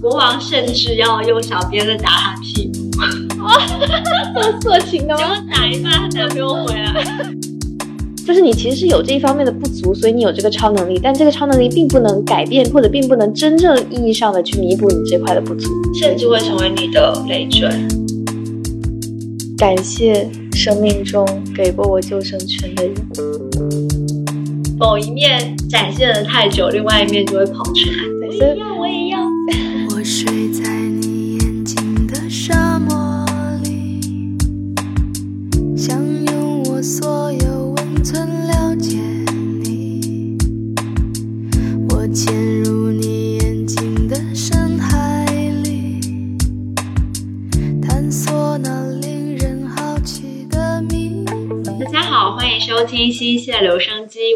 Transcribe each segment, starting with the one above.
国王甚至要用小鞭子打他屁股，色情的结果打一半，他男朋友回来。就是你其实是有这一方面的不足，所以你有这个超能力，但这个超能力并不能改变，或者并不能真正意义上的去弥补你这块的不足。甚至会成为你的累赘。感谢生命中给过我救生圈的人。某一面展现的太久，另外一面就会跑出来。对，所以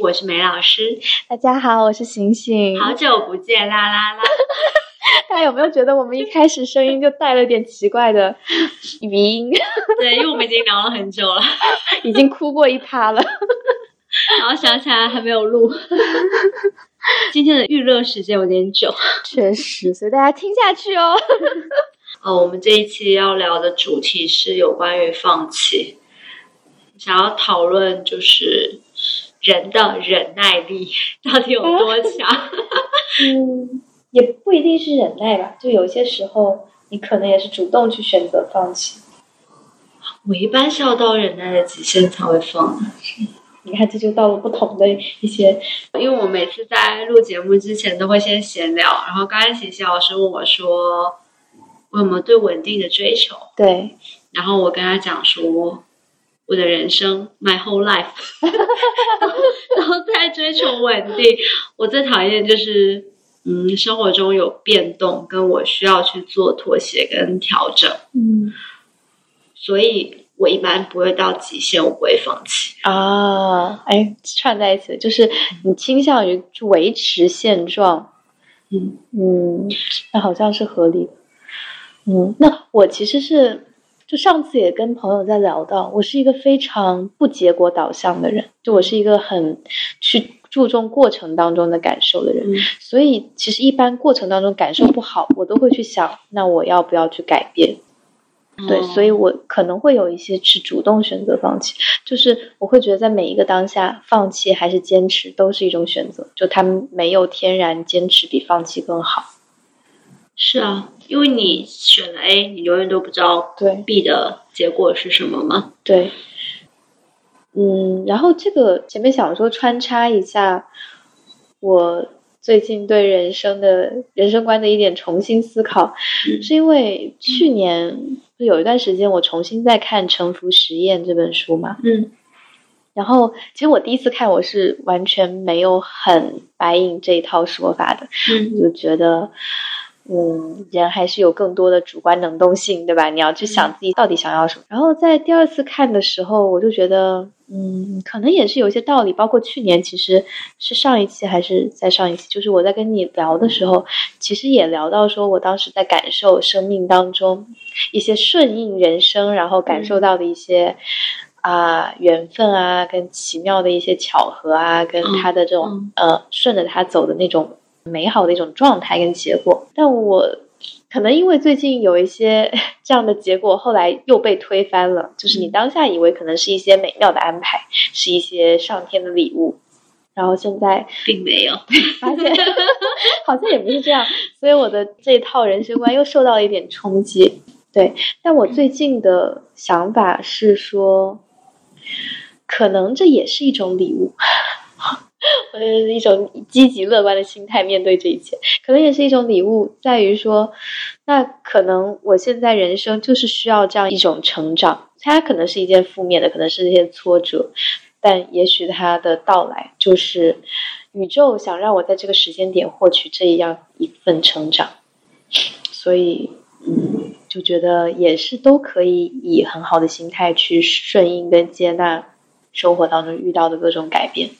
我是梅老师。大家好，我是醒醒。好久不见，啦啦啦！大家有没有觉得我们一开始声音就带了点奇怪的语音？对，因为我们已经聊了很久了，已经哭过一趴了。然后想起来还没有录。今天的预热时间有点久。确实，所以大家听下去哦。哦，我们这一期要聊的主题是有关于放弃，想要讨论就是人的忍耐力 到底有多强。嗯，也不一定是忍耐吧，就有些时候你可能也是主动去选择放弃。我一般是要到忍耐的极限才会放的，你看，这就到了不同的一些 因为我每次在录节目之前都会先闲聊，然后刚才晴晴老师问我说我有没有对稳定的追求，对，然后我跟他讲说，我的人生 my whole life 然后在追求稳定。我最讨厌就是，嗯，生活中有变动，跟我需要去做妥协跟调整，嗯所以我一般不会到极限，我不会放弃。啊，哎，串在一起，就是你倾向于维持现状，嗯嗯，那好像是合理的。嗯，那我其实是，就上次也跟朋友在聊到，我是一个非常不结果导向的人，就我是一个很去注重过程当中的感受的人，嗯所以其实一般过程当中感受不好，我都会去想，那我要不要去改变？对，哦所以我可能会有一些是主动选择放弃，就是我会觉得在每一个当下，放弃还是坚持都是一种选择，就他们没有天然坚持比放弃更好。是啊，因为你选了 A，你永远都不知道对。B 的结果是什么嘛。对，嗯，然后这个前面想说穿插一下，我最近对人生的人生观的一点重新思考，嗯。是因为去年就有一段时间我重新在看《沉浮实验》这本书嘛，嗯。然后其实我第一次看我是完全没有很白影这一套说法的，嗯。就觉得。嗯，人还是有更多的主观能动性，对吧？你要去想自己到底想要什么。然后在第二次看的时候，我就觉得，嗯，可能也是有一些道理。包括去年，其实是上一期还是在上一期，就是我在跟你聊的时候，其实也聊到说我当时在感受生命当中一些顺应人生，然后感受到的一些。啊，缘分啊，跟奇妙的一些巧合啊，跟他的这种、呃，顺着他走的那种美好的一种状态跟结果。但我可能因为最近有一些 这样的结果，后来又被推翻了。就是你当下以为可能是一些美妙的安排，是一些上天的礼物，然后现在并没有。发现好像也不是这样，所以我的这套人生观又受到了一点冲击。对，但我最近的想法是说，可能这也是一种礼物。我是一种积极乐观的心态面对这一切，可能也是一种礼物，在于说，那可能我现在人生就是需要这样一种成长，它可能是一件负面的，可能是一些挫折，但也许它的到来就是宇宙想让我在这个时间点获取这样一份成长，所以嗯，就觉得也是都可以以很好的心态去顺应跟接纳生活当中遇到的各种改变。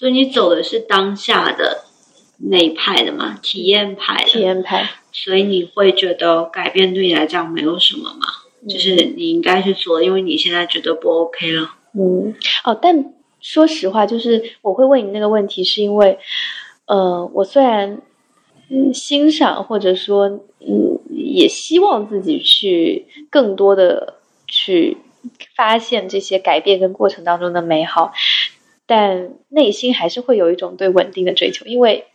所以你走的是当下的那一派的嘛，体验派的。体验派，所以你会觉得改变对你来讲没有什么嘛？就是你应该去做，因为你现在觉得不 OK 了。嗯，哦，但说实话，就是我会问你那个问题，是因为，呃，我虽然嗯欣赏，或者说嗯也希望自己去更多的去发现这些改变跟过程当中的美好，但内心还是会有一种对稳定的追求，因为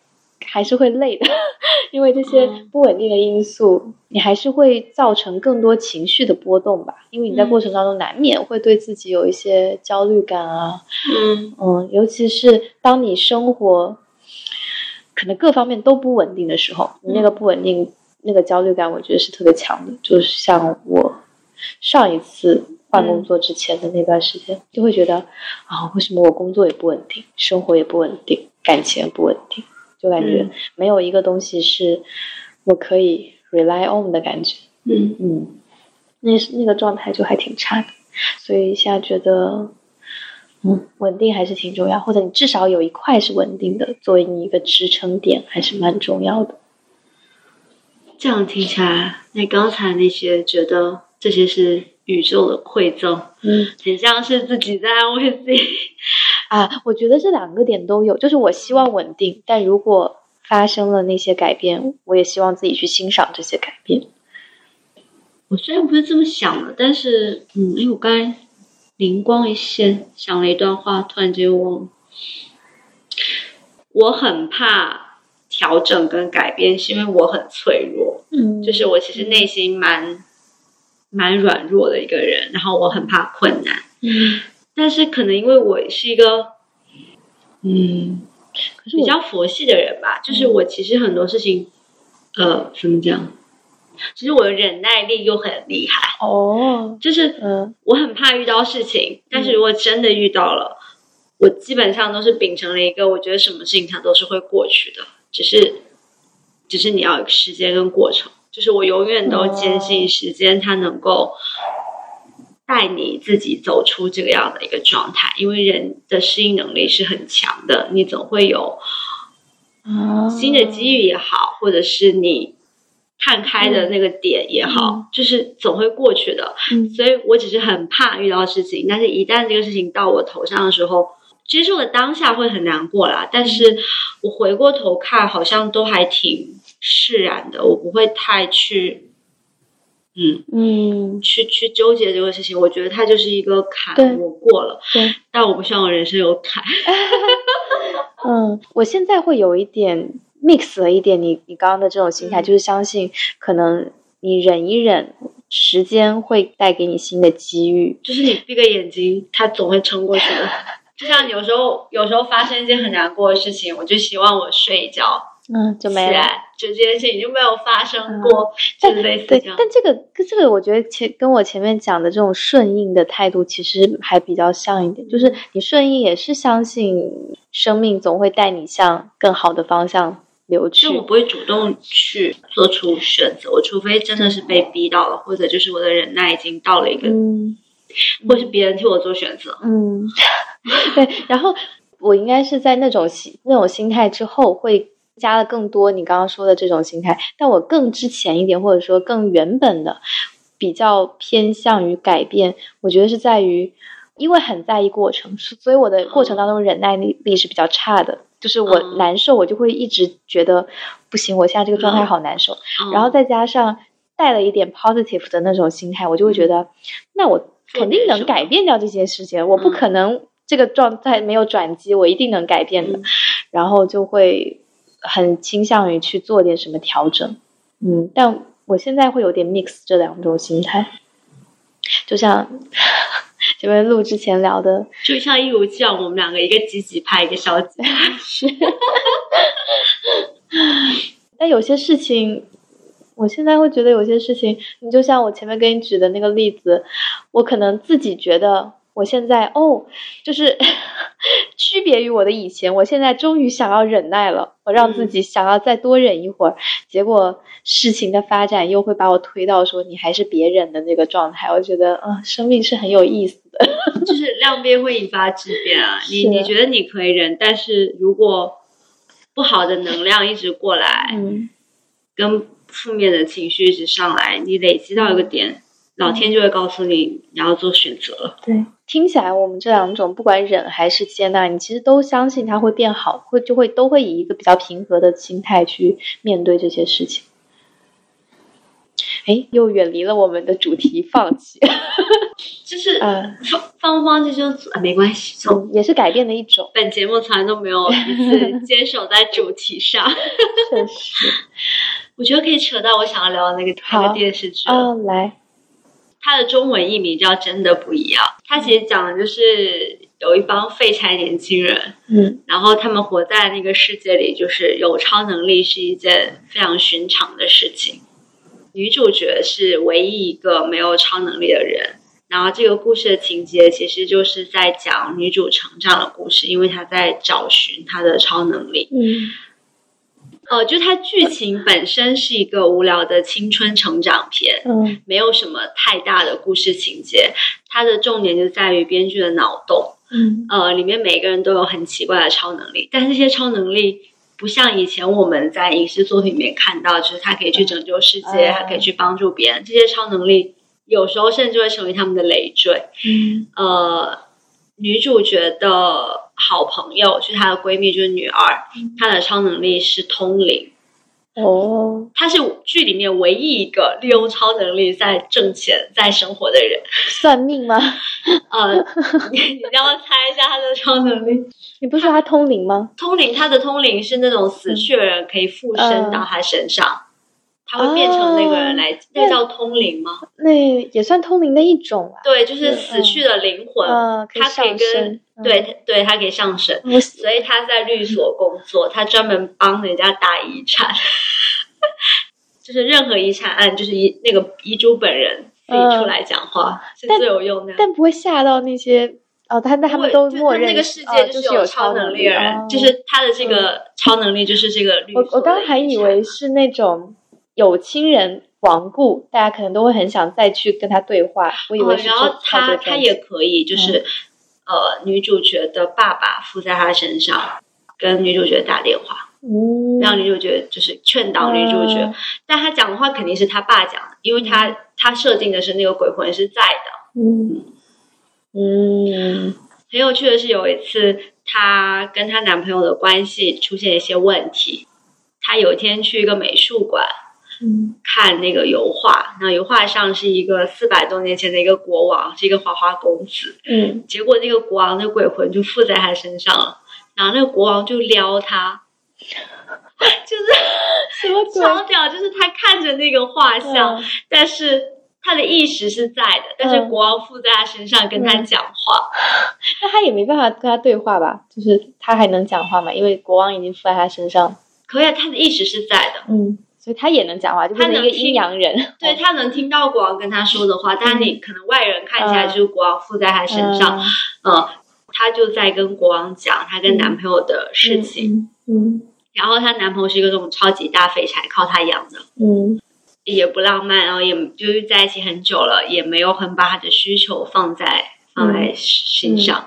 还是会累的，因为这些嗯。不稳定的因素，你还是会造成更多情绪的波动吧，因为你在嗯过程当中难免会对自己有一些焦虑感啊，嗯。嗯，尤其是当你生活可能各方面都不稳定的时候，你那个不稳定、那个焦虑感，我觉得是特别强的。就是像我上一次换工作之前的那段时间，就会觉得啊，为什么我工作也不稳定，生活也不稳定，感情也不稳定，就感觉嗯没有一个东西是我可以 rely on 的感觉。嗯嗯，那那个状态就还挺差的，所以现在觉得，嗯，稳定还是挺重要，或者你至少有一块是稳定的，作为你一个支撑点，还是蛮重要的。这样听起来，那刚才那些觉得这些是宇宙的馈赠，嗯很像是自己在安慰自己。啊，我觉得这两个点都有，就是我希望稳定，但如果发生了那些改变，我也希望自己去欣赏这些改变。我虽然不是这么想的，但是，嗯，因为我刚才灵光一现，想了一段话，突然间忘了。我很怕调整跟改变，是因为我很脆弱，嗯就是我其实内心蛮蛮软弱的一个人，然后我很怕困难，嗯，但是可能因为我是一个，嗯，比可是我较佛系的人吧，就是我其实很多事情，呃，怎么讲？其实我的忍耐力又很厉害，哦，就是嗯。我很怕遇到事情，但是如果真的遇到了，我基本上都是秉承了一个，我觉得什么事情它都是会过去的，只是只是你要有时间跟过程，就是我永远都坚信时间它能够带你自己走出这个样的一个状态，因为人的适应能力是很强的，你总会有啊，新的机遇也好，或者是你看开的那个点也好，就是总会过去的。嗯所以我只是很怕遇到事情，但是一旦这个事情到我头上的时候，接受的当下会很难过啦。但是我回过头看，好像都还挺释然的，我不会太去，嗯，嗯，去去纠结这个事情。我觉得它就是一个坎，我过了，对。但我不希望我人生有坎。嗯，我现在会有一点 mix 了一点你你刚刚的这种心态，嗯就是相信可能你忍一忍，时间会带给你新的机遇。就是你闭个眼睛，它总会撑过去的。就像有时候，有时候发生一件很难过的事情，我就希望我睡一觉嗯，就没了。来，就这件事情就没有发生过，就类似这样，。但这个跟这个，我觉得前跟我前面讲的这种顺应的态度，其实还比较像一点。就是你顺应也是相信生命总会带你向更好的方向流去就。我不会主动去做出选择，我除非真的是被逼到了，或者就是我的忍耐已经到了一个，嗯或是别人替我做选择。嗯，对。然后我应该是在那种心那种心态之后，会加了更多你刚刚说的这种心态。但我更之前一点，或者说更原本的，比较偏向于改变。我觉得是在于，因为很在意过程，所以我的过程当中忍耐力力是比较差的。就是我嗯难受，我就会一直觉得不行，我现在这个状态好难受。嗯然后再加上带了一点 positive 的那种心态，我就会觉得，那我肯定能改变掉这些事情，我不可能这个状态没有转机，我一定能改变的。嗯然后就会很倾向于去做点什么调整，嗯，但我现在会有点 mix 这两种心态，就像 前面录之前聊的，就像一如既往，我们两个一个积极派，一个消极派。是，但有些事情，我现在会觉得有些事情，你就像我前面给你举的那个例子，我可能自己觉得我现在哦，就是 区别于我的以前，我现在终于想要忍耐了，我让自己想要再多忍一会儿，结果事情的发展又会把我推到说你还是别忍的那个状态，我觉得啊、生命是很有意思的，就是量变会引发质变啊！你你觉得你可以忍，但是如果不好的能量一直过来，嗯。跟负面的情绪一直上来，你累积到一个点，老天就会告诉你你要做选择了。对，听起来我们这两种不管忍还是接纳，你其实都相信它会变好，会就会都会以一个比较平和的心态去面对这些事情。哎，又远离了我们的主题，放弃。就是嗯放放不放弃就啊没关系，从嗯，也是改变的一种，本节目从来都没有一 次坚守在主题上。确实。我觉得可以扯到我想要聊的那个那个电视剧了。啊，来，它的中文译名叫《真的不一样》，它其实讲的就是有一帮废柴年轻人，嗯然后他们活在那个世界里，就是有超能力是一件非常寻常的事情。女主角是唯一一个没有超能力的人，然后这个故事的情节其实就是在讲女主成长的故事，因为她在找寻她的超能力。嗯呃，就它剧情本身是一个无聊的青春成长片，嗯没有什么太大的故事情节，它的重点就在于编剧的脑洞。嗯呃，里面每个人都有很奇怪的超能力，但是这些超能力不像以前我们在影视作品里面看到，就是他可以去拯救世界，嗯他可以去帮助别人。这些超能力有时候甚至会成为他们的累赘。嗯呃，女主角的好朋友就是她的闺蜜，就是女二，她的超能力是通灵。哦，她是剧里面唯一一个利用超能力在挣钱、在生活的人。算命吗？呃，你你让我猜一下她的超能力。你不是说她通灵吗？通灵，她的通灵是那种死去的人可以附身到她身上，她会变成那个人来，那叫通灵吗？那也算通灵的一种啊。对，就是死去的灵魂，嗯，可以跟。对对，他可以上神。嗯，我所以他在律所工作，他专门帮人家打遗产，就是任何遗产案，就是遗那个遗嘱本人自己出来讲话、是最有用的。但不会吓到那些哦，他那他们都默认那个世哦界就是有超能力的人，哦就是他的这个超能力就是这个律所我我刚刚还以为是那种有亲人亡故，大家可能都会很想再去跟他对话。我以为哦，然后他他也可以，就是、呃，女主角的爸爸附在他身上，跟女主角打电话，嗯，让女主角就是劝导女主角。嗯但他讲的话肯定是他爸讲的，因为他他设定的是那个鬼魂是在的。嗯嗯很有趣的是，有一次她跟她男朋友的关系出现一些问题。她有一天去一个美术馆嗯看那个油画，那油画上是一个四百多年前的一个国王，是一个花花公子。嗯结果那个国王的鬼魂就附在他身上了，然后那个国王就撩他，就是什么鬼？超屌，就是他看着那个画像，嗯但是他的意识是在的，但是嗯国王附在他身上跟他讲话。那他也没办法跟他对话吧？就是他还能讲话嘛？因为国王已经附在他身上，可以，他的意识是在的，嗯，所以他也能讲话，就变成一个他能阴阳人。对他能听到国王跟他说的话，但是你可能外人看起来就是国王附在他身上，嗯嗯，他就在跟国王讲他跟男朋友的事情，嗯然后她男朋友是一个这种超级大肥柴，靠她养的。嗯也不浪漫，然后也就是在一起很久了，也没有很把他的需求放在放在心上。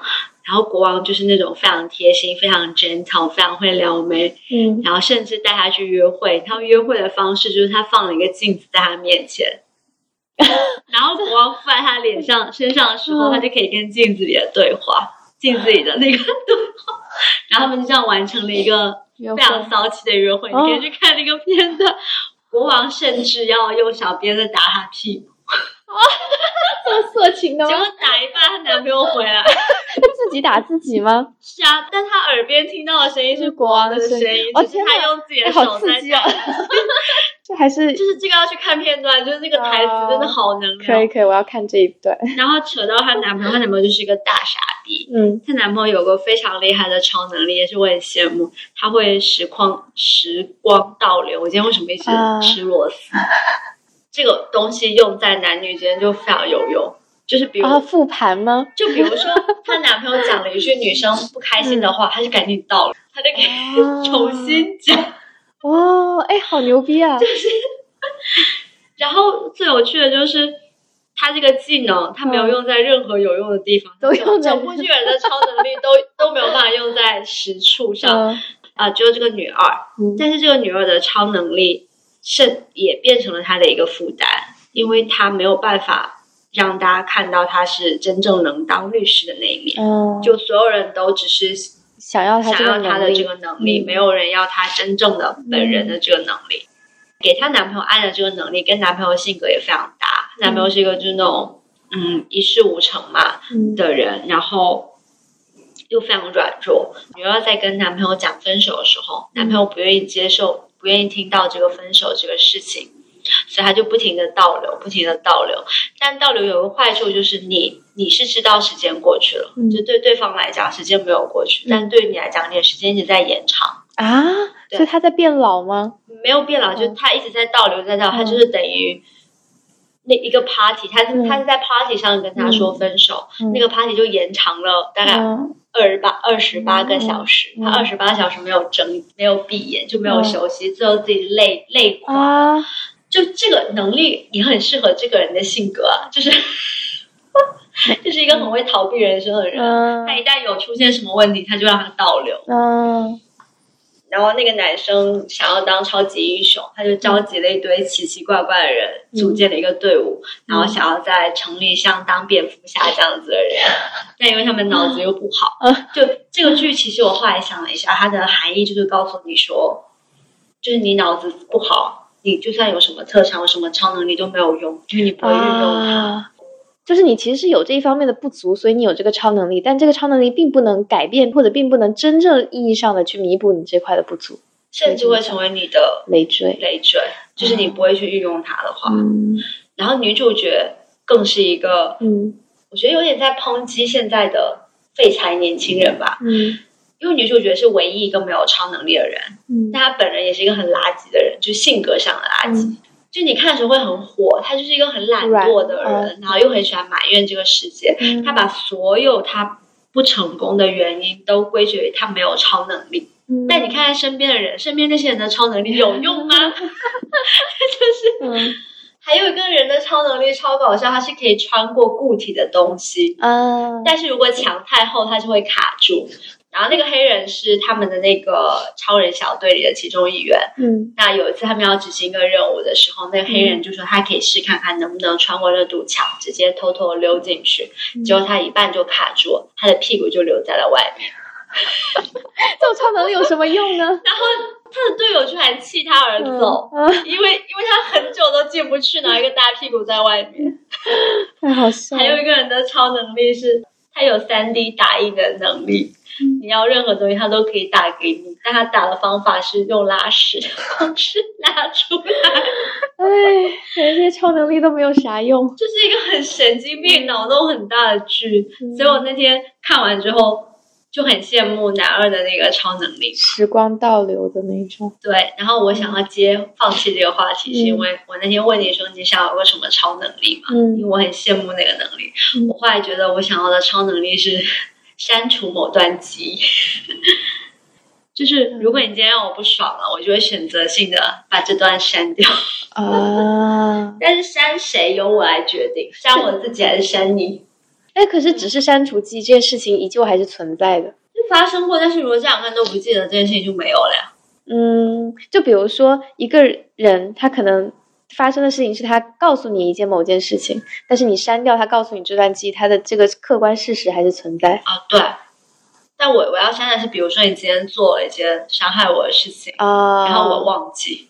然后国王就是那种非常贴心、非常 gentle、非常会撩妹，嗯然后甚至带他去约会。他们约会的方式就是他放了一个镜子在他面前，然后国王敷在他脸上、身上的时候，嗯他就可以跟镜子里的对话，镜子里的那个对话。然后他们就这样完成了一个非常骚气的约会，哦你可以去看那个片段。国王甚至要用小鞭子打她屁股，这么色情的结果？打一半，她男朋友回来。自己打自己吗？是啊，但她耳边听到的声音是是国王的声声音音，哦只是她哪用自己的手在刺激哦打。这还是就是这个要去看片段，就是那个台词真的好能聊。可以可以，我要看这一段。然后扯到她男朋友，她男朋友就是一个大傻逼。嗯她男朋友有个非常厉害的超能力，也是我很羡慕。他会时光时光倒流。我今天为什么一直啊吃螺丝？这个东西用在男女之间就非常有用。就是比如，啊，复盘吗？就比如说，她男朋友讲了一句女生不开心的话，她就赶紧倒了，她就可以啊重新讲。哇，哎，好牛逼啊！就是然后最有趣的就是，他这个技能他没有用在任何有用的地方，都用在整部剧人的超能力都 都没有办法用在实处上嗯啊、只有这个女二，嗯但是这个女二的超能力是也变成了他的一个负担，因为他没有办法让大家看到他是真正能当律师的那一面。嗯，就所有人都只是想要他想要他的这个能力，嗯没有人要他真正的本人的这个能力。给她男朋友爱的这个能力，跟男朋友性格也非常搭。男朋友是一个就是那种嗯一事无成嘛嗯的人，然后又非常软弱。女儿在跟男朋友讲分手的时候，男朋友不愿意接受，不愿意听到这个分手这个事情。所以他就不停的倒流，不停的倒流。但倒流有个坏处，就是你你是知道时间过去了，嗯。就对对方来讲时间没有过去，嗯。但对于你来讲，你的时间一直在延长，啊，对。所以他在变老吗？没有变老，就嗯他一直在倒流，在倒，嗯他就是等于那一个 party，他是、嗯。他是在 party 上跟他说分手，嗯。那个 party 就延长了大概嗯二十八二十八个小时，嗯他二十八小时没有睁没有闭眼，就没有休息，最后自己累累垮。啊，就这个能力也很适合这个人的性格啊，就是 就是一个很会逃避人生的人。嗯他一旦有出现什么问题，他就让他倒流。嗯然后那个男生想要当超级英雄，他就召集了一堆奇奇怪怪的人，嗯组建了一个队伍，然后想要在城里像当蝙蝠侠这样子的人。但因为他们脑子又不好，嗯 就这个剧其实我后来想了一下，它的含义就是告诉你说，就是你脑子不好，你就算有什么特长、有什么超能力都没有用，因为你不会运用它。啊，就是你其实是有这一方面的不足，所以你有这个超能力，但这个超能力并不能改变，或者并不能真正意义上的去弥补你这块的不足，甚至会成为你的累赘。累赘，就是你不会去运用它的话。嗯然后女主角更是一个，嗯我觉得有点在抨击现在的废柴年轻人吧，嗯因为女主角是唯一一个没有超能力的人，嗯但她本人也是一个很垃圾的人，就性格上的垃圾。嗯就你看的时候会很火，他就是一个很懒惰的软人，然后又很喜欢埋怨这个世界。嗯她把所有他不成功的原因都归结于他没有超能力。嗯但你看看身边的人，身边那些人的超能力有用吗？就是嗯 还有一个人的超能力超搞笑，他是可以穿过固体的东西，嗯但是如果墙太厚，他就会卡住。然后那个黑人是他们的那个超人小队里的其中一员。嗯那有一次他们要执行一个任务的时候，那个黑人就说他可以试看看能不能穿过那堵墙，直接偷偷溜进去。嗯结果他一半就卡住了，他的屁股就留在了外面。这种超能力有什么用呢？然后他的队友居然弃他而走，嗯，因为因为他很久都进不去，拿一个大屁股在外面。太好笑了。还有一个人的超能力是，他有三 D 打印的能力，嗯。你要任何东西他都可以打给你，但他打的方法是用拉屎的方式拉出来，哎，这些超能力都没有啥用。就是一个很神经病、脑洞很大的剧。嗯。所以我那天看完之后就很羡慕男二的那个超能力。时光倒流的那种。对，然后我想要接放弃这个话题，是因嗯为我那天问你说你想要有个什么超能力嘛？因为嗯我很羡慕那个能力。嗯我后来觉得我想要的超能力是 删除某段记忆。就是如果你今天让我不爽了，我就会选择性的把这段删掉。啊，但是删谁由我来决定，删我自己还是删你？哎，可是只是删除记忆这件事情依旧还是存在的。就发生过，但是如果这两个人都不记得这件事情就没有了呀。嗯，就比如说一个人，他可能发生的事情是他告诉你一件某件事情，但是你删掉他告诉你这段记忆，他的这个客观事实还是存在啊，对。但我我要删的是，比如说你今天做了一件伤害我的事情，啊。然后我忘记，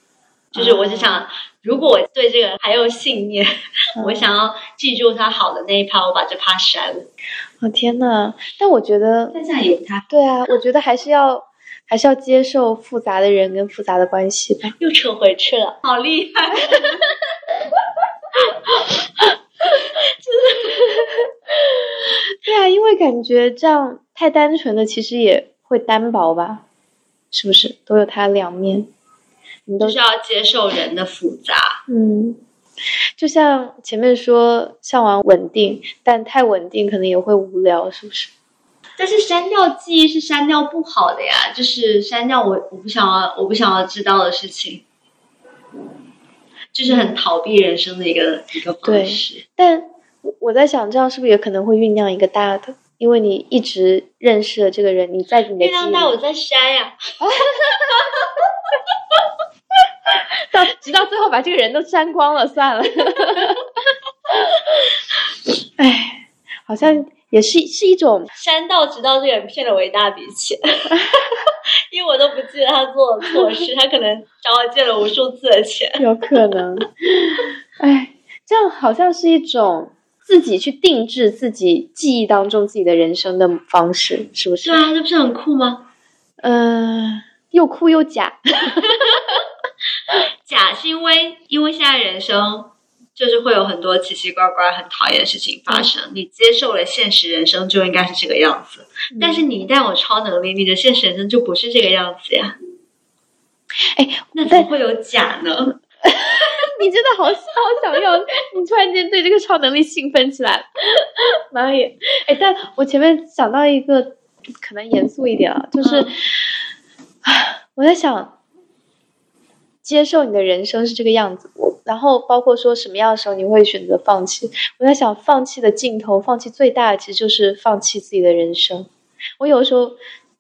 就是我只想，如果我对这个人还有信念，嗯我想要记住他好的那一趴，我把这趴删了。哦天呐，但我觉得，但这样也不太好，对啊，我觉得还是要还是要接受复杂的人跟复杂的关系吧。又扯回去了，好厉害！对啊，因为感觉这样太单纯的，其实也会单薄吧，是不是？都有它两面，你都就是要接受人的复杂。嗯，就像前面说向往稳定，但太稳定可能也会无聊，是不是？但是删掉记忆是删掉不好的呀，就是删掉我我不想要我不想要知道的事情，就是很逃避人生的一个一个方式。但我我在想，这样是不是也可能会酝酿一个大的？因为你一直认识了这个人，你在你的记忆月亮大，我里，在删呀，到直到最后把这个人都删光了，算了。哎，好像也是是一种删到直到这个人骗了我一大笔钱，因为我都不记得他做了错事，他可能找我借了无数次的钱。有可能，哎，这样好像是一种自己去定制自己记忆当中自己的人生的方式，是不是？对啊，这不是很酷吗？嗯、又酷又假。假是因为因为现在人生就是会有很多奇奇怪怪、很讨厌的事情发生，你接受了现实人生就应该是这个样子。但是你一旦有超能力，你的现实人生就不是这个样子呀。哎，那怎么会有假呢？你真的好好想要，你突然间对这个超能力兴奋起来了，妈耶！哎，但我前面想到一个可能严肃一点啊，就是，嗯 我在想，接受你的人生是这个样子，我然后包括说什么样的时候你会选择放弃，我在想，放弃的尽头，放弃最大的其实就是放弃自己的人生。我有的时候，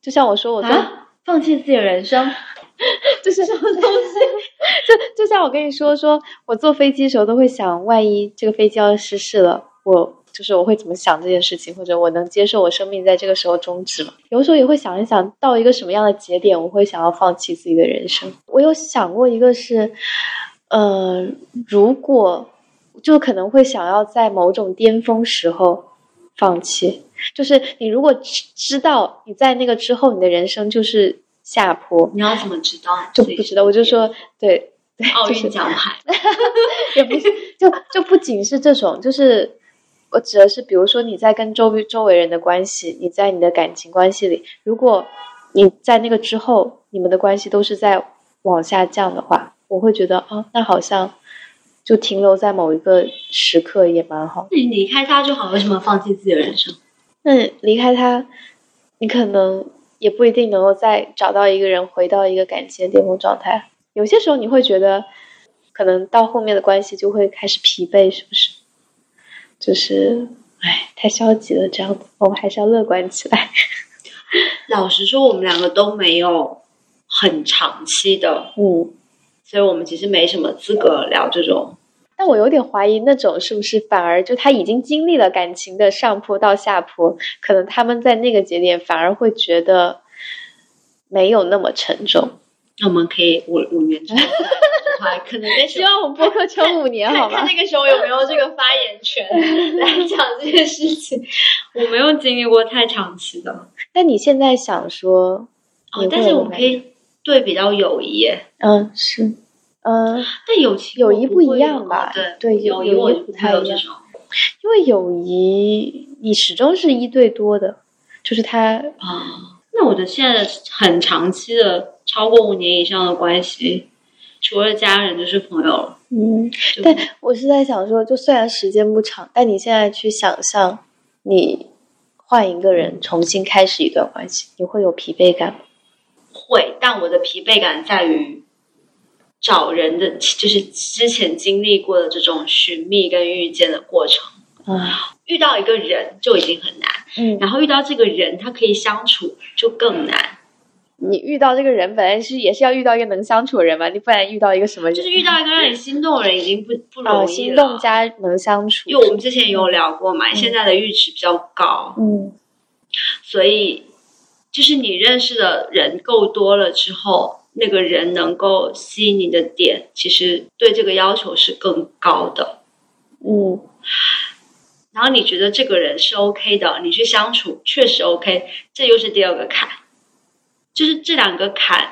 就像我说，我做。啊，放弃自己的人生，就是什么东西？就就像我跟你说，说我坐飞机的时候都会想，万一这个飞机要失事了，我就是我会怎么想这件事情，或者我能接受我生命在这个时候终止吗？有的时候也会想一想，到一个什么样的节点，我会想要放弃自己的人生。我有想过一个是，呃，如果就可能会想要在某种巅峰时候放弃，就是你如果知知道你在那个之后，你的人生就是下坡，你要怎么知道？就不知道，我就说对对，奥就是运奖牌，也不是，就就不仅是这种，就是我指的是，比如说你在跟周周围人的关系，你在你的感情关系里，如果你在那个之后，你们的关系都是在往下降的话，我会觉得啊，那好像就停留在某一个时刻也蛮好。你离开他就好，为什么放弃自己的人生？那离开他，你可能也不一定能够再找到一个人，回到一个感情的巅峰状态。有些时候你会觉得，可能到后面的关系就会开始疲惫，是不是？就是，哎，太消极了，这样子，我们还是要乐观起来。老实说，我们两个都没有很长期的，嗯，所以我们其实没什么资格聊这种。但我有点怀疑，那种是不是反而就他已经经历了感情的上坡到下坡，可能他们在那个节点反而会觉得没有那么沉重。那我们可以五五年之 可能那时候希望我们播客撑五年，好吗看？那个时候有没有这个发言权 来讲这件事情。我没有经历过太长期的，那你现在想说，哦，但是我们可以对比到友谊，嗯，是，嗯，但友情友谊不一样吧对对友谊我就不不太有这种因为友谊你始终是一对多的，就是他，啊。那我觉得现在的很长期的超过五年以上的关系，除了家人就是朋友了。嗯，就但我是在想说，就虽然时间不长，但你现在去想象，你换一个人重新开始一段关系，你会有疲惫感吗？会，但我的疲惫感在于找人的，就是之前经历过的这种寻觅跟遇见的过程。啊，遇到一个人就已经很难，嗯，然后遇到这个人，他可以相处就更难。你遇到这个人本来是也是要遇到一个能相处的人嘛，你不然遇到一个什么人？就是遇到一个让你心动的人，已经不不啊，容易了心。动加能相处，因为我们之前也有聊过嘛，现在的阈值比较高，嗯所以就是你认识的人够多了之后，那个人能够吸引你的点，其实对这个要求是更高的。嗯然后你觉得这个人是 OK 的，你去相处确实 OK，这又是第二个坎，就是这两个坎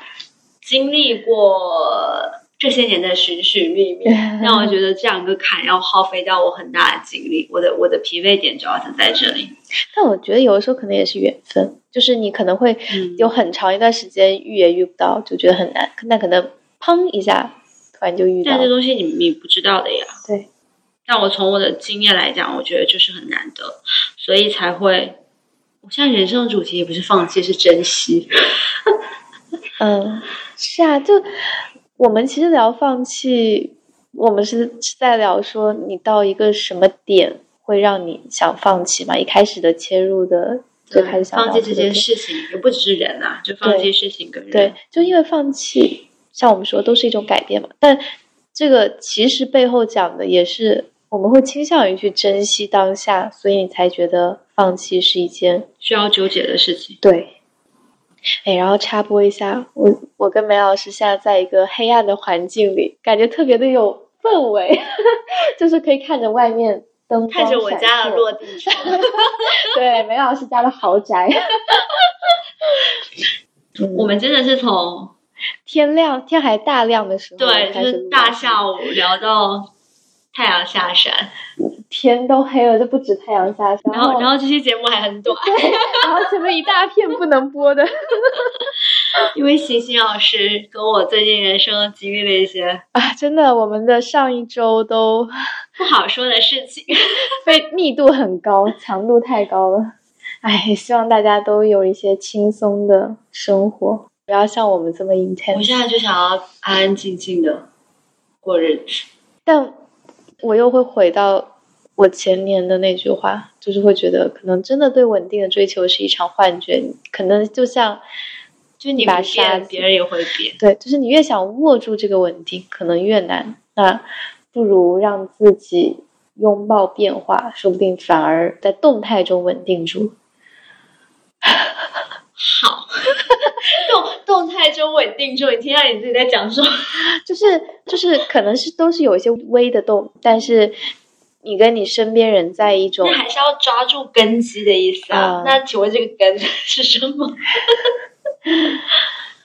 经历过这些年的寻寻觅觅，让我觉得这两个坎要耗费掉我很大的精力，我的我的疲惫点主要是在这里。但我觉得有的时候可能也是缘分，就是你可能会嗯有很长一段时间遇也遇不到，就觉得很难，那可能砰一下突然就遇到但这东西你你不知道的呀。对。但我从我的经验来讲，我觉得就是很难得，所以才会。我现在人生的主题也不是放弃，是珍惜。嗯，是啊，就我们其实聊放弃，我们是是在聊说你到一个什么点会让你想放弃嘛？一开始的切入的就开始想放弃这件事情，也不只是人啊，就放弃事情跟人。对，就因为放弃，像我们说都是一种改变嘛。但这个其实背后讲的也是我们会倾向于去珍惜当下，所以你才觉得放弃是一件需要纠结的事情。对。哎，然后插播一下，我我跟梅老师现在在一个黑暗的环境里，感觉特别的有氛围，就是可以看着外面灯光看着我家的落地窗，对梅老师家的豪宅。嗯我们真的是从天亮天还大亮的时候对，就是大下午聊到太阳下山，天都黑了，就不止太阳下山，然后然后这期节目还很短，然后前面一大片不能播的 因为星星老师跟我最近人生经历了一些啊，真的，我们的上一周都不好说的事情。被密度很高，强度太高了。哎，希望大家都有一些轻松的生活，不要像我们这么 intense。我现在就想要安安静静的过日子。但我又会回到我前年的那句话，就是会觉得可能真的对稳定的追求是一场幻觉，可能就像就你不把沙变，子别人也会变。对，就是你越想握住这个稳定，可能越难。那不如让自己拥抱变化，说不定反而在动态中稳定住。好，动动态中稳定住，你听到你自己在讲什么？就 是就是，可能是都是有一些微的动，但是你跟你身边人在一种那还是要抓住根基的意思啊。啊那请问这个根 是什么？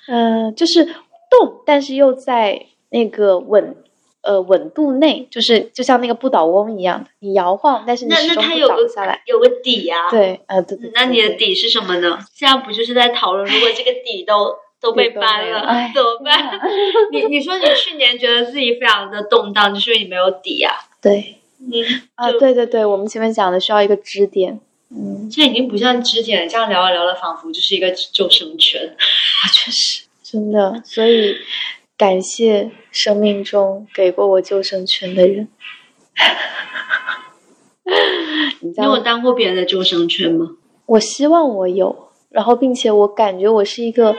嗯，就是动，但是又在那个稳呃稳度内，就是就像那个不倒翁一样的，你摇晃，但是你那那始终不它有个倒下来。有个底呀、啊。对，呃，对那你的底是什么呢？现在不就是在讨论，如果这个底都 都被搬了哎，怎么办？你你说你去年觉得自己非常的动荡，就是因为你没有底呀、对嗯啊，对对对，我们前面讲的需要一个支点。嗯，现在已经不像之前这样聊着聊着，仿佛就是一个救生圈。啊，确实，真的，所以感谢生命中给过我救生圈的人。你 有，当过别人的救生圈吗？我希望我有，然后并且我感觉我是一个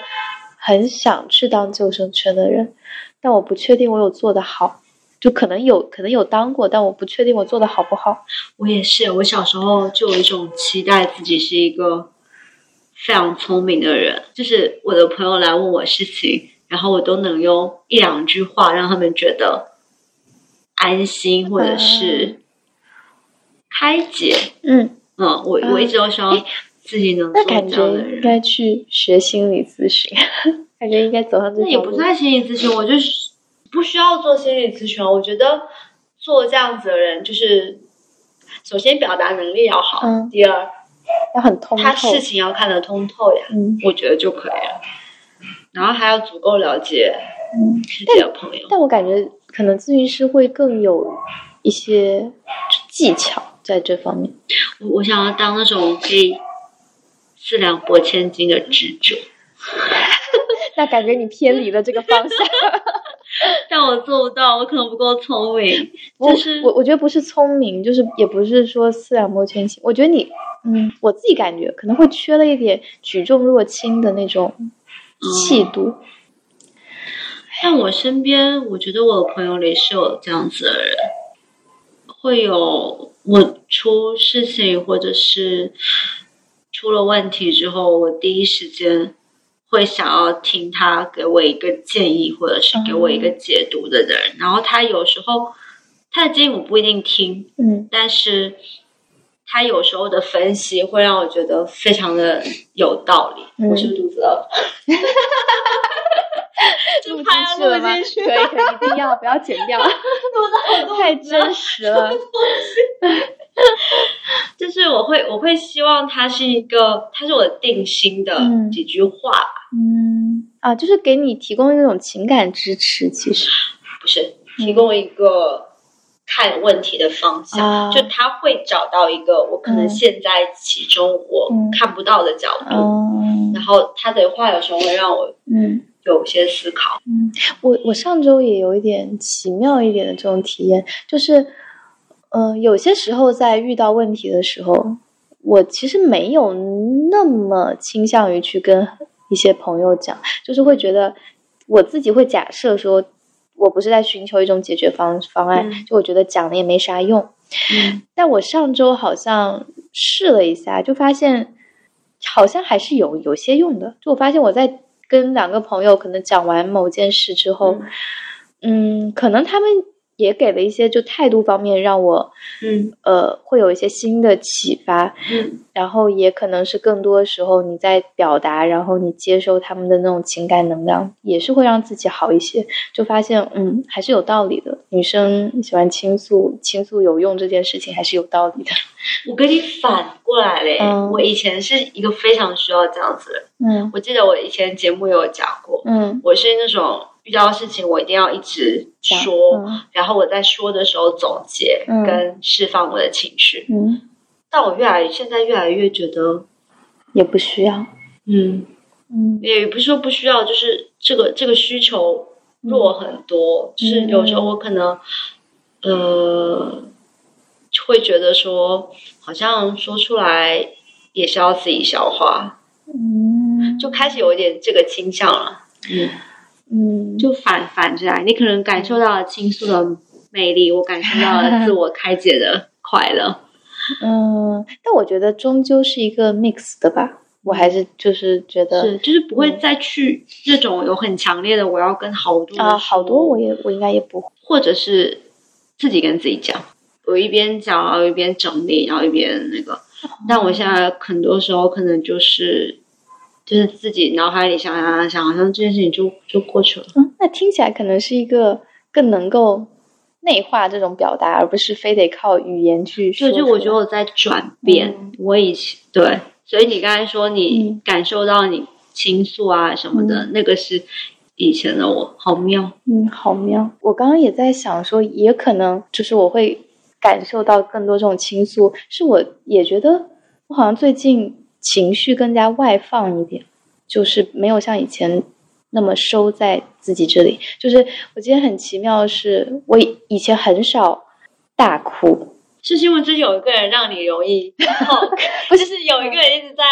很想去当救生圈的人，但我不确定我有做得好，就可能有可能有当过，但我不确定我做的好不好。我也是，我小时候就有一种期待自己是一个非常聪明的人，就是我的朋友来问我事情，然后我都能用一两句话让他们觉得安心或者是开解。嗯，嗯，我我一直都希望自己能做这样的人。觉应该去学心理咨询，感觉应该走上这那也。不算心理咨询，我就是不需要做心理咨询。我觉得做这样子的人，就是首先表达能力要好，嗯第二要很通透。他事情要看得通透呀，嗯我觉得就可以了。然后还要足够了解嗯，自己的朋友。但我感觉可能咨询师会更有一些技巧在这方面。我我想要当那种可以四两拨千斤的智者，那感觉你偏离了这个方向。但我做不到，我可能不够聪明。就是我我觉得不是聪明，就是也不是说四两拨千斤。我觉得你，嗯，我自己感觉可能会缺了一点举重若轻的那种气度。但我身边，我觉得我的朋友里是有这样子的人，会有我出事情或者是出了问题之后，我第一时间会想要听他给我一个建议，或者是给我一个解读的人。然后他有时候他的建议我不一定听，嗯但是他有时候的分析会让我觉得非常的有道理。嗯我是不是肚子饿？录进去了吗？录进去可以可以，一定要不要剪掉，太真实了。希望他是一个，他是我定心的嗯。几句话吧，嗯啊，就是给你提供一种情感支持，其实。不是提供一个看问题的方向，啊。就他会找到一个我可能嗯。现在其中我嗯。看不到的角度，嗯然后他的话有时候会让我嗯。有些思考。我我上周也有一点奇妙一点的这种体验，就是，嗯、有些时候在遇到问题的时候，我其实没有那么倾向于去跟一些朋友讲，就是会觉得我自己会假设说，我不是在寻求一种解决方方案，嗯就我觉得讲了也没啥用。嗯但我上周好像试了一下，就发现好像还是有有些用的。就我发现我在跟两个朋友可能讲完某件事之后，嗯可能他们也给了一些就态度方面让我嗯呃会有一些新的启发，嗯然后也可能是更多时候你在表达，然后你接收他们的那种情感能量，也是会让自己好一些。就发现，嗯，还是有道理的。女生喜欢倾诉，倾诉有用这件事情还是有道理的。我跟你反过来嘞，嗯我以前是一个非常需要这样子的人。嗯我记得我以前节目有讲过，嗯，我是那种遇到事情我一定要一直说，嗯。然后我在说的时候总结嗯。跟释放我的情绪。嗯，但我越来现在越来越觉得，也不需要。嗯，嗯。也不是说不需要，就是这个这个需求弱很多。就是有时候我可能，呃，会觉得说，好像说出来也是要自己消化，嗯，就开始有一点这个倾向了。嗯，嗯就反反着来，你可能感受到了倾诉的魅力，我感受到了自我开解的快乐。嗯，但我觉得终究是一个 mix 的吧。我还是就是觉得是，就是不会再去这种有很强烈的我要跟好多人啊，好多我也我应该也不会。或者是自己跟自己讲，我一边讲，然后一边整理，然后一边那个。但我现在很多时候可能就是就是自己脑海里想想想想，好像这件事情就就过去了。嗯，那听起来可能是一个更能够内化这种表达，而不是非得靠语言去说就。就我觉得我在转变，嗯我以前对，所以你刚才说你嗯感受到你倾诉啊什么的，那个是以前的我，好妙。嗯，好妙。我刚刚也在想说，也可能就是我会感受到更多这种倾诉，是我也觉得我好像最近情绪更加外放一点，就是没有像以前那么收在自己这里。就是我今天很奇妙的是，我以以前很少大哭，是因为就是有一个人让你容易 不是是有一个人一直在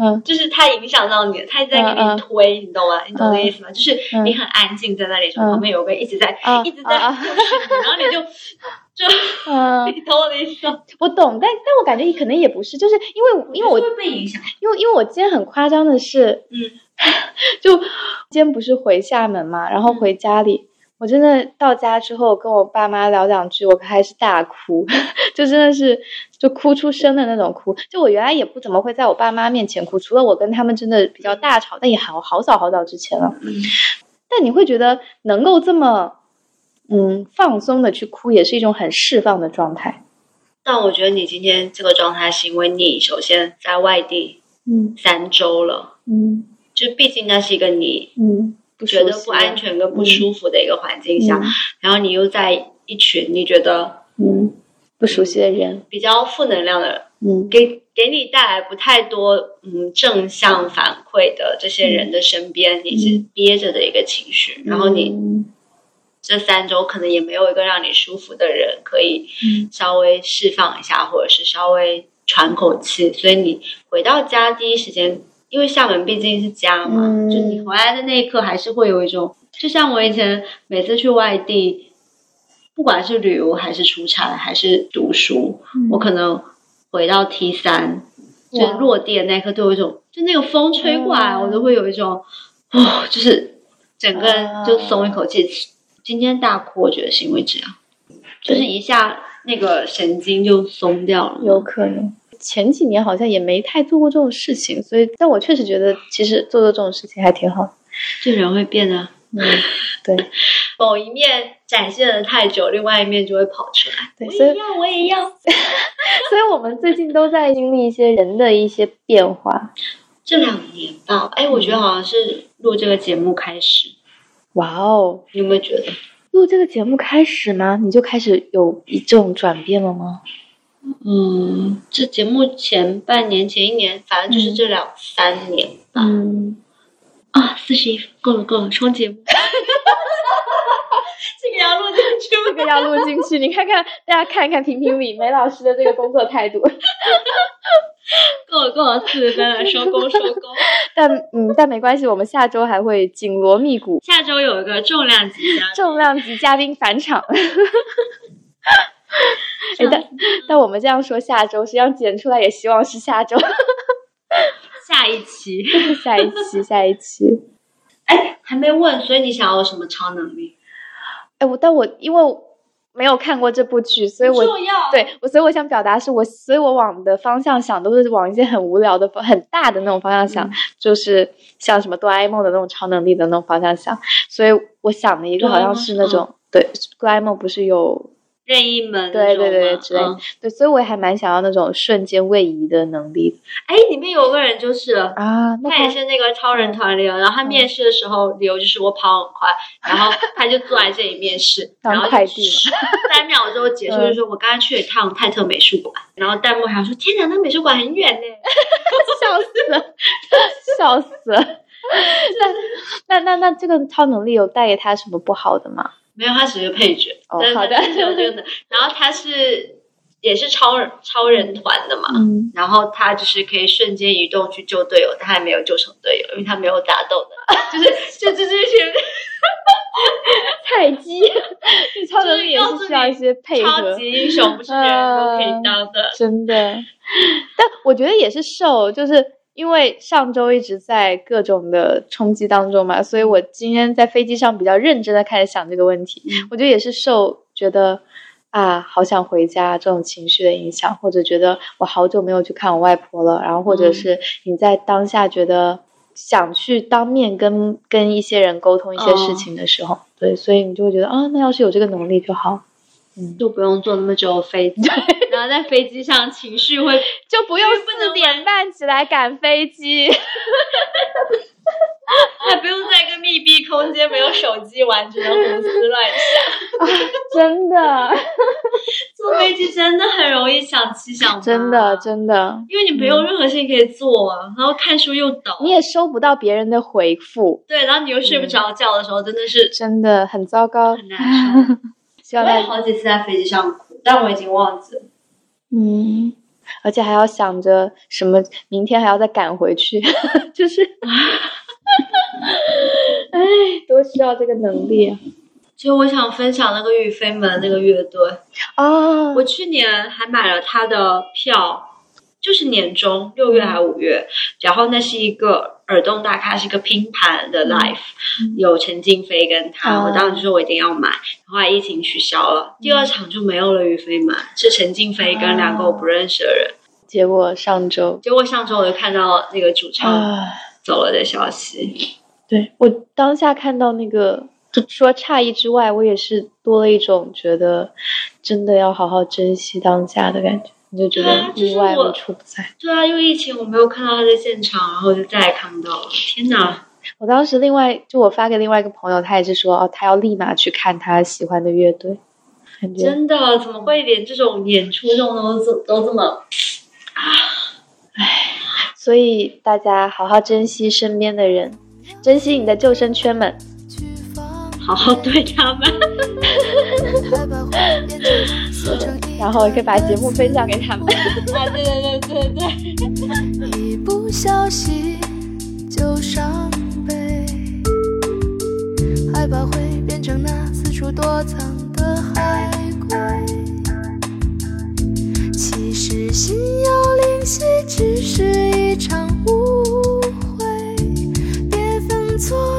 嗯就是他影响到你，他一直在给你推，你懂吗？你懂这意思吗？就是嗯你很安静在那里，嗯旁边有个人一直在啊一直在然后你就 就嗯，你懂我的意思吗？我懂，但但我感觉可能也不是，就是因为因为我会被影响。因为因为我今天很夸张的是，嗯，就今天不是回厦门嘛，然后回家里，我真的到家之后跟我爸妈聊两句，我开始大哭，就真的是就哭出声的那种哭。就我原来也不怎么会在我爸妈面前哭，除了我跟他们真的比较大吵，但也好好早好早之前了。嗯但你会觉得能够这么嗯放松的去哭，也是一种很释放的状态。但我觉得你今天这个状态，是因为你首先在外地嗯。三周了，嗯。就毕竟那是一个你嗯，不觉得不安全跟不舒服的一个环境下，然后你又在一群你觉得嗯，不熟悉的人，比较负能量的人。嗯。给给你带来不太多嗯正向反馈的这些人的身边，你是憋着的一个情绪，然后你嗯这三周可能也没有一个让你舒服的人可以嗯。稍微释放一下，或者是稍微喘口气，所以你回到家第一时间，因为厦门毕竟是家嘛，嗯就你回来的那一刻还是会有一种，就像我以前每次去外地，不管是旅游还是出差还是读书，我可能回到 T 三，就哇。落地的那一刻，都有一种，就那个风吹过来，嗯。我都会有一种，哦，就是整个人就松一口气。今天大哭，我觉得是因为这样，就是一下那个神经就松掉了。有可能。前几年好像也没太做过这种事情，所以，但我确实觉得，其实做做这种事情还挺好的。这人会变得嗯，对某一面展现的太久，另外一面就会跑出来。对，所以我也要，我也要。所以我们最近都在经历一些人的一些变化。这两年吧，哎，我觉得好像是录这个节目开始，哇哦，你有没有觉得？录这个节目开始吗？你就开始有一种转变了吗？嗯，这节目前半年、前一年，反正就是这两三年吧。嗯，啊，四十一分，够了够了，冲节目。这个要录进去这个要录进去，你看看大家看一看评评理梅老师的这个工作态度。够 了够了，四十分了，收工收工。但嗯，但没关系，我们下周还会紧锣密鼓，下周有一个重量级嘉宾，重量级嘉宾返场。哎，但但我们这样说下周，实际上剪出来也希望是下周，下一期，下一期，下一期。哎，还没问，所以你想要什么超能力？哎，我但我因为没有看过这部剧，所以我。对我，所以我想表达是我，所以我往的方向想都是往一些很无聊的、很大的那种方向想，嗯就是像什么哆啦 A 梦的那种超能力的那种方向想。所以我想的一个好像是那种，对，哆啦 A 梦不是有任意门对对对之类嗯对，所以我也还蛮想要那种瞬间位移的能力的哎，里面有个人就是。啊。他也是那个超人团里的，然后他面试的时候理由就是我跑很快，然后他就坐在这里面试，当然后快递 三秒之后结束，嗯就说我刚刚去了一趟泰特美术馆，然后弹幕还说天哪，那美术馆很远呢。笑死了，笑死了。那那那那这个超能力有带给他什么不好的吗？没有，他只是个配角，哦好的。他就是 然后他是也是超人超人团的嘛，嗯，然后他就是可以瞬间移动去救队友，他还没有救成队友，因为他没有打斗的，就是就就这些菜鸡，这超能力也是需要一些配合。超，级英雄，不是人人都可以当的。真的。但我觉得也是受，就是因为上周一直在各种的冲击当中嘛，所以我今天在飞机上比较认真的开始想这个问题。嗯我觉得也是受觉得啊，好想回家这种情绪的影响，或者觉得我好久没有去看我外婆了，然后或者嗯是你在当下觉得想去当面跟跟一些人沟通一些事哦情的时候，对，所以你就会觉得啊，那要是有这个能力就好。就不用坐那么久的飞机，然后在飞机上情绪会就不用四点半起来赶飞机。还 不用在一个密闭空间没有手机玩，只能胡思乱想。真的，坐飞机真的很容易想七想八，真的，真的，因为你没有任何事情可以做啊，然后看书又抖，你也收不到别人的回复，对，然后你又睡不着觉的时候，真的是真的很糟糕。很难受。我也好几次在飞机上哭，但我已经忘记了。嗯，而且还要想着什么，明天还要再赶回去，就是，哎，多需要这个能力啊！其实我想分享那个宇飞门那个乐队，啊我去年还买了他的票，就是年终六月还是五月，然后那是一个耳洞大咖，是一个拼盘的 live，、有陈静飞跟他，啊我当时就说我一定要买，后来疫情取消了，第二场就没有了于飞嘛，是陈静飞跟两个我不认识的人，结果上周。结果上周我就看到那个主唱啊，走了的消息，对我当下看到那个，就除了诧异之外，我也是多了一种觉得真的要好好珍惜当下的感觉。你就觉得意外无处不在。对啊，因为疫情我没有看到他在现场，然后就再也看不到了，天哪！我当时另外就我发给另外一个朋友，他也是说哦，他要立马去看他喜欢的乐队，真的怎么会连这种演出这种都这都这么啊？唉所以大家好好珍惜身边的人，珍惜你的救生圈们。好好对他们？害怕会变成然后我可以把节目分享给他们。啊对对对对对。一不小心就伤悲害怕会变成那四处躲藏的海龟其实心有灵犀只是一场误会别犯错。